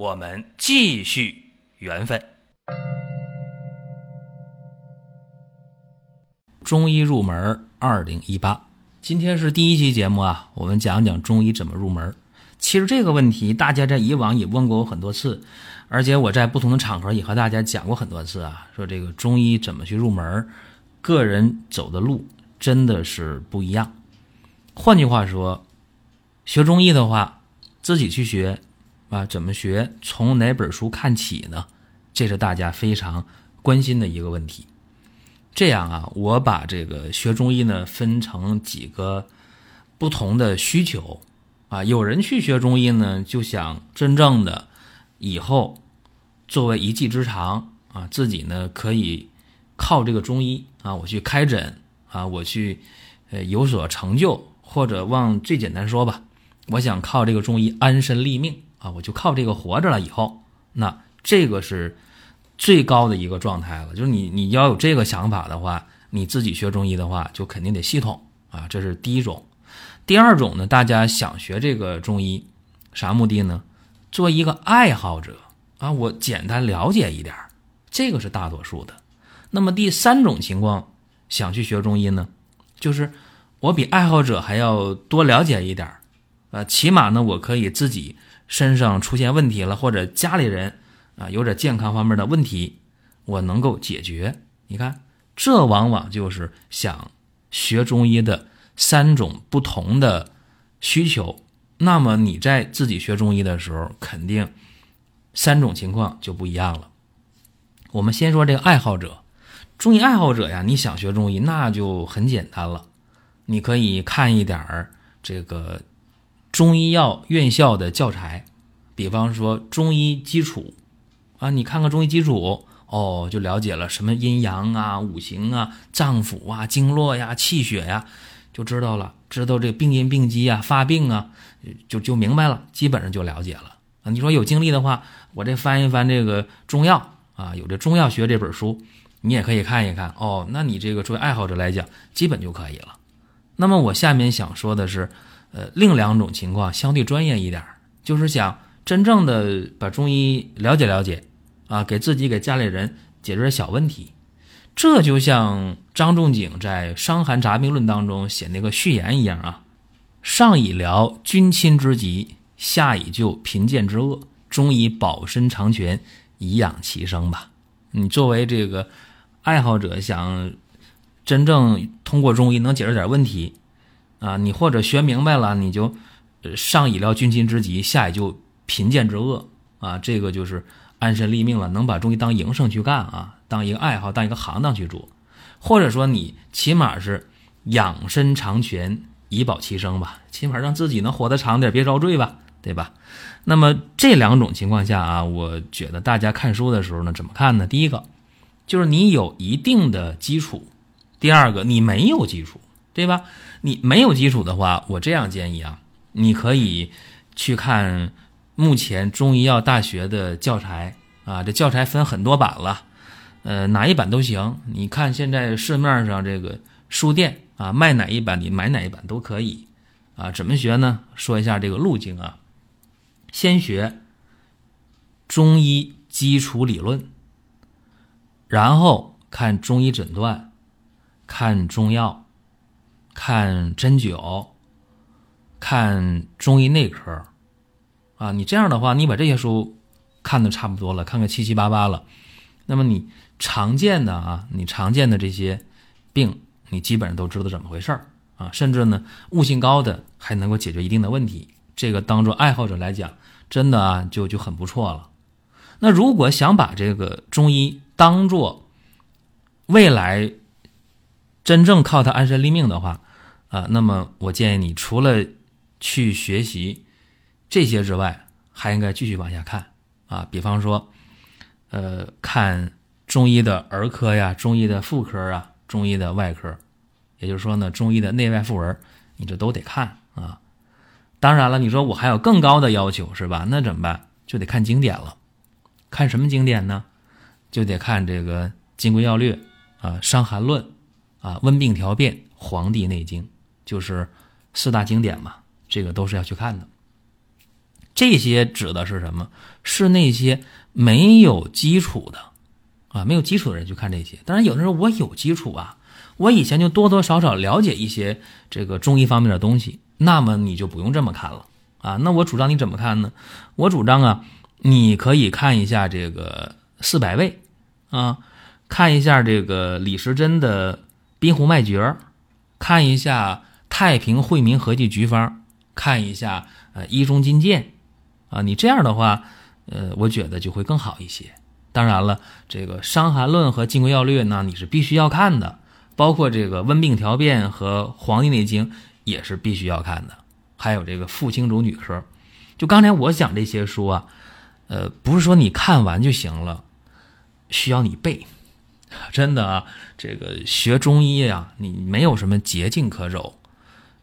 我们继续缘分。中医入门二零一八，今天是第一期节目啊，我们讲讲中医怎么入门。其实这个问题大家在以往也问过我很多次，而且我在不同的场合也和大家讲过很多次啊，说这个中医怎么去入门，个人走的路真的是不一样。换句话说，学中医的话，自己去学啊，怎么学，从哪本书看起呢？这是大家非常关心的一个问题。这样啊，我把这个学中医呢分成几个不同的需求啊。有人去学中医呢，就想真正的以后作为一技之长啊，自己呢可以靠这个中医啊，我去开诊啊，我去呃有所成就，或者往最简单说吧，我想靠这个中医安身立命啊，我就靠这个活着了。以后那这个是。最高的一个状态了，就是你你要有这个想法的话，你自己学中医的话，就肯定得系统啊，这是第一种。第二种呢，大家想学这个中医，啥目的呢？做一个爱好者啊，我简单了解一点这个是大多数的。那么第三种情况，想去学中医呢，就是我比爱好者还要多了解一点儿，呃，起码呢，我可以自己身上出现问题了，或者家里人。啊，有点健康方面的问题，我能够解决。你看，这往往就是想学中医的三种不同的需求。那么你在自己学中医的时候，肯定三种情况就不一样了。我们先说这个爱好者，中医爱好者呀，你想学中医，那就很简单了。你可以看一点儿这个中医药院校的教材，比方说中医基础。啊，你看看中医基础哦，就了解了什么阴阳啊、五行啊、脏腑啊、经络呀、气血呀，就知道了。知道这病因病机啊、发病啊，就就明白了，基本上就了解了。啊，你说有精力的话，我这翻一翻这个中药啊，有这中药学这本书，你也可以看一看哦。那你这个作为爱好者来讲，基本就可以了。那么我下面想说的是，呃，另两种情况相对专业一点，就是想真正的把中医了解了解。啊，给自己给家里人解决小问题，这就像张仲景在《伤寒杂病论》当中写那个序言一样啊。上以疗君亲之疾，下以救贫贱之恶，中以保身长全，以养其生吧。你作为这个爱好者，想真正通过中医能解决点问题啊，你或者学明白了，你就上以疗君亲之疾，下以救贫贱之恶啊，这个就是。安身立命了，能把中医当营生去干啊，当一个爱好，当一个行当去做，或者说你起码是养身长全，以保其生吧，起码让自己能活得长点，别遭罪吧，对吧？那么这两种情况下啊，我觉得大家看书的时候呢，怎么看呢？第一个就是你有一定的基础，第二个你没有基础，对吧？你没有基础的话，我这样建议啊，你可以去看。目前中医药大学的教材啊，这教材分很多版了，呃，哪一版都行。你看现在市面上这个书店啊，卖哪一版你买哪一版都可以啊。怎么学呢？说一下这个路径啊，先学中医基础理论，然后看中医诊断，看中药，看针灸，看中医内科。啊，你这样的话，你把这些书看的差不多了，看个七七八八了，那么你常见的啊，你常见的这些病，你基本上都知道怎么回事儿啊，甚至呢，悟性高的还能够解决一定的问题。这个当做爱好者来讲，真的啊，就就很不错了。那如果想把这个中医当做未来真正靠它安身立命的话啊，那么我建议你除了去学习。这些之外，还应该继续往下看啊。比方说，呃，看中医的儿科呀，中医的妇科啊，中医的外科，也就是说呢，中医的内外妇儿，你这都得看啊。当然了，你说我还有更高的要求是吧？那怎么办？就得看经典了。看什么经典呢？就得看这个《金匮要略》啊，《伤寒论》啊，《温病条辨》《黄帝内经》，就是四大经典嘛。这个都是要去看的。这些指的是什么？是那些没有基础的啊，没有基础的人去看这些。当然，有的时候我有基础啊，我以前就多多少少了解一些这个中医方面的东西。那么你就不用这么看了啊！那我主张你怎么看呢？我主张啊，你可以看一下这个四百味啊，看一下这个李时珍的滨湖脉诀，看一下太平惠民合剂局方，看一下呃医中金鉴啊。你这样的话，呃，我觉得就会更好一些。当然了，这个《伤寒论》和《金匮要略》呢，你是必须要看的，包括这个《温病条辨》和《黄帝内经》。也是必须要看的，还有这个妇青主女科，就刚才我讲这些书啊，呃，不是说你看完就行了，需要你背，真的啊，这个学中医啊，你没有什么捷径可走。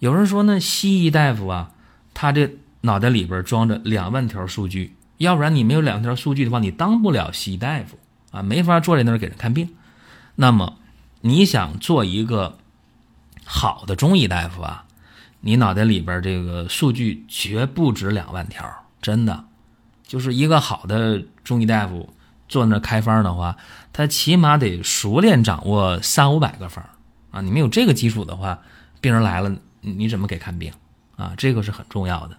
有人说呢，西医大夫啊，他这脑袋里边装着两万条数据，要不然你没有两条数据的话，你当不了西医大夫啊，没法坐在那儿给人看病。那么你想做一个好的中医大夫啊？你脑袋里边这个数据绝不止两万条，真的，就是一个好的中医大夫坐那开方的话，他起码得熟练掌握三五百个方啊！你没有这个基础的话，病人来了你怎么给看病啊？这个是很重要的。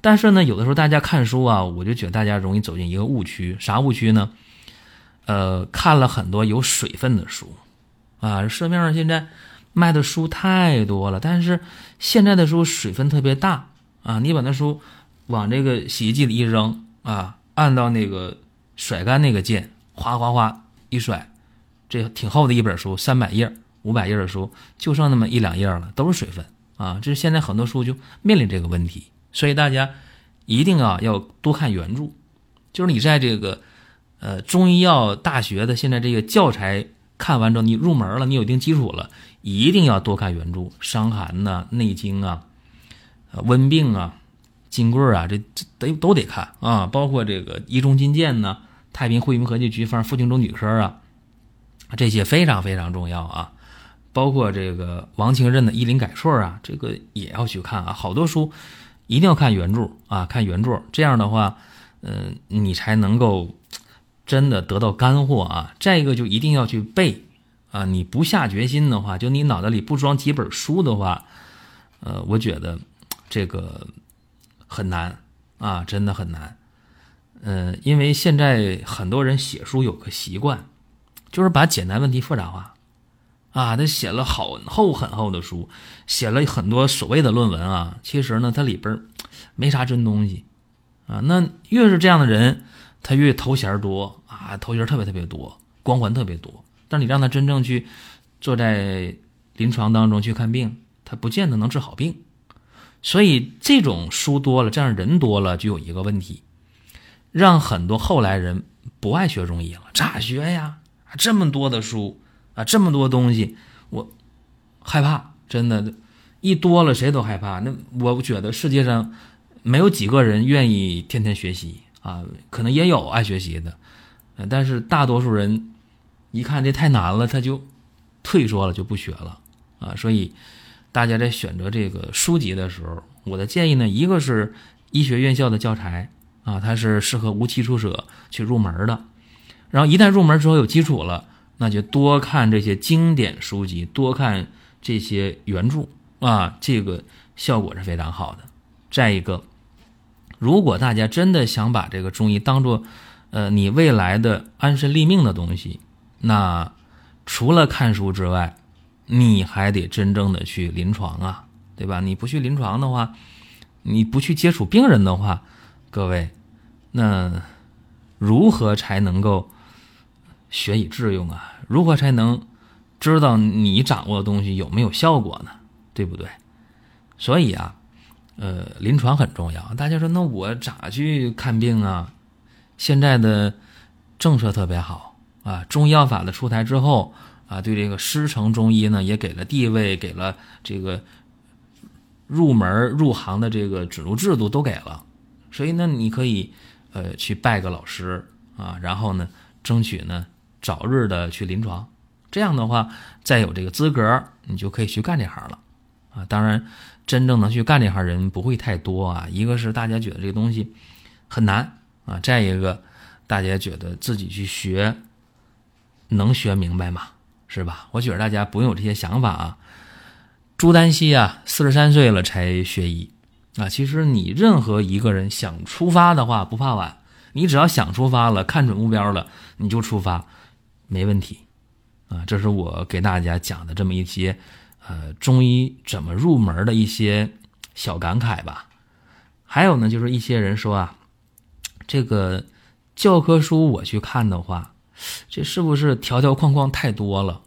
但是呢，有的时候大家看书啊，我就觉得大家容易走进一个误区，啥误区呢？呃，看了很多有水分的书啊，市面上现在。卖的书太多了，但是现在的书水分特别大啊！你把那书往这个洗衣机里一扔啊，按到那个甩干那个键，哗哗哗一甩，这挺厚的一本书，三百页、五百页的书，就剩那么一两页了，都是水分啊！这是现在很多书就面临这个问题，所以大家一定啊要多看原著，就是你在这个呃中医药大学的现在这个教材看完之后，你入门了，你有一定基础了。一定要多看原著，《伤寒》呐，《内经》啊，呃，温病啊，金匮啊，这这得都得看啊。包括这个《医中金鉴》呢，《太平惠民和剂局方》《妇青中女科》啊，这些非常非常重要啊。包括这个王清任的《医林改错》啊，这个也要去看啊。好多书一定要看原著啊，看原著，这样的话，嗯，你才能够真的得到干货啊。再一个，就一定要去背。啊，你不下决心的话，就你脑袋里不装几本书的话，呃，我觉得这个很难啊，真的很难。嗯，因为现在很多人写书有个习惯，就是把简单问题复杂化。啊，他写了很厚很厚的书，写了很多所谓的论文啊，其实呢，它里边没啥真东西啊。那越是这样的人，他越头衔多啊，头衔特别特别多，光环特别多。但你让他真正去坐在临床当中去看病，他不见得能治好病。所以这种书多了，这样人多了，就有一个问题，让很多后来人不爱学中医了。咋学呀？这么多的书啊，这么多东西，我害怕，真的，一多了谁都害怕。那我觉得世界上没有几个人愿意天天学习啊，可能也有爱学习的，但是大多数人。一看这太难了，他就退缩了，就不学了啊！所以大家在选择这个书籍的时候，我的建议呢，一个是医学院校的教材啊，它是适合无基础者去入门的。然后一旦入门之后有基础了，那就多看这些经典书籍，多看这些原著啊，这个效果是非常好的。再一个，如果大家真的想把这个中医当做呃你未来的安身立命的东西，那除了看书之外，你还得真正的去临床啊，对吧？你不去临床的话，你不去接触病人的话，各位，那如何才能够学以致用啊？如何才能知道你掌握的东西有没有效果呢？对不对？所以啊，呃，临床很重要。大家说，那我咋去看病啊？现在的。政策特别好啊。中医药法的出台之后啊，对这个师承中医呢也给了地位，给了这个入门入行的这个指路制度都给了。所以呢，你可以呃去拜个老师啊，然后呢争取呢早日的去临床。这样的话，再有这个资格，你就可以去干这行了啊。当然，真正能去干这行人不会太多啊。一个是大家觉得这个东西很难啊，再一个大家觉得自己去学能学明白吗？是吧？我觉得大家不用有这些想法啊。朱丹溪啊，四十三岁了才学医啊。其实你任何一个人想出发的话，不怕晚。你只要想出发了，看准目标了，你就出发，没问题。啊，这是我给大家讲的这么一些，呃，中医怎么入门的一些小感慨吧。还有呢，就是一些人说啊，这个教科书我去看的话，这是不是条条框框太多了？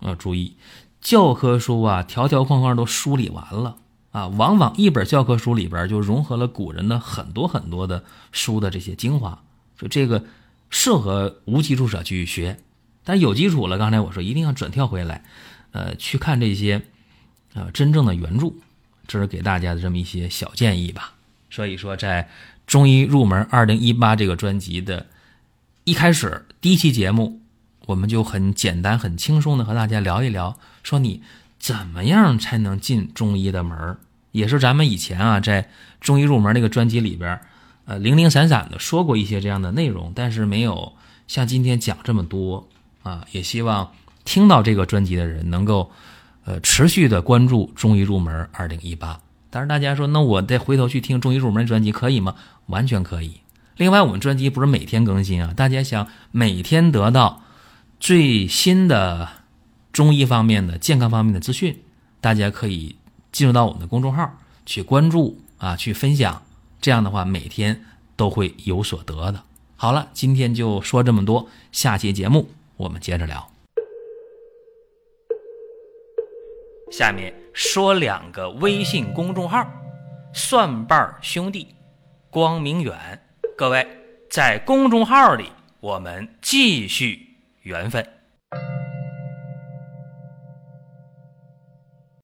啊，注意，教科书啊，条条框框都梳理完了啊，往往一本教科书里边就融合了古人的很多很多的书的这些精华，所以这个适合无基础者去学。但有基础了，刚才我说一定要转跳回来，呃，去看这些，呃，真正的原著，这是给大家的这么一些小建议吧。所以说，在中医入门二零一八这个专辑的一开始第一期节目，我们就很简单、很轻松的和大家聊一聊，说你怎么样才能进中医的门也是咱们以前啊，在中医入门那个专辑里边，呃，零零散散的说过一些这样的内容，但是没有像今天讲这么多。啊，也希望听到这个专辑的人能够，呃，持续的关注《中医入门二零一八》。但是大家说，那我再回头去听《中医入门》专辑可以吗？完全可以。另外，我们专辑不是每天更新啊，大家想每天得到最新的中医方面的健康方面的资讯，大家可以进入到我们的公众号去关注啊，去分享。这样的话，每天都会有所得的。好了，今天就说这么多，下期节目。我们接着聊，下面说两个微信公众号：蒜瓣兄弟、光明远。各位在公众号里，我们继续缘分。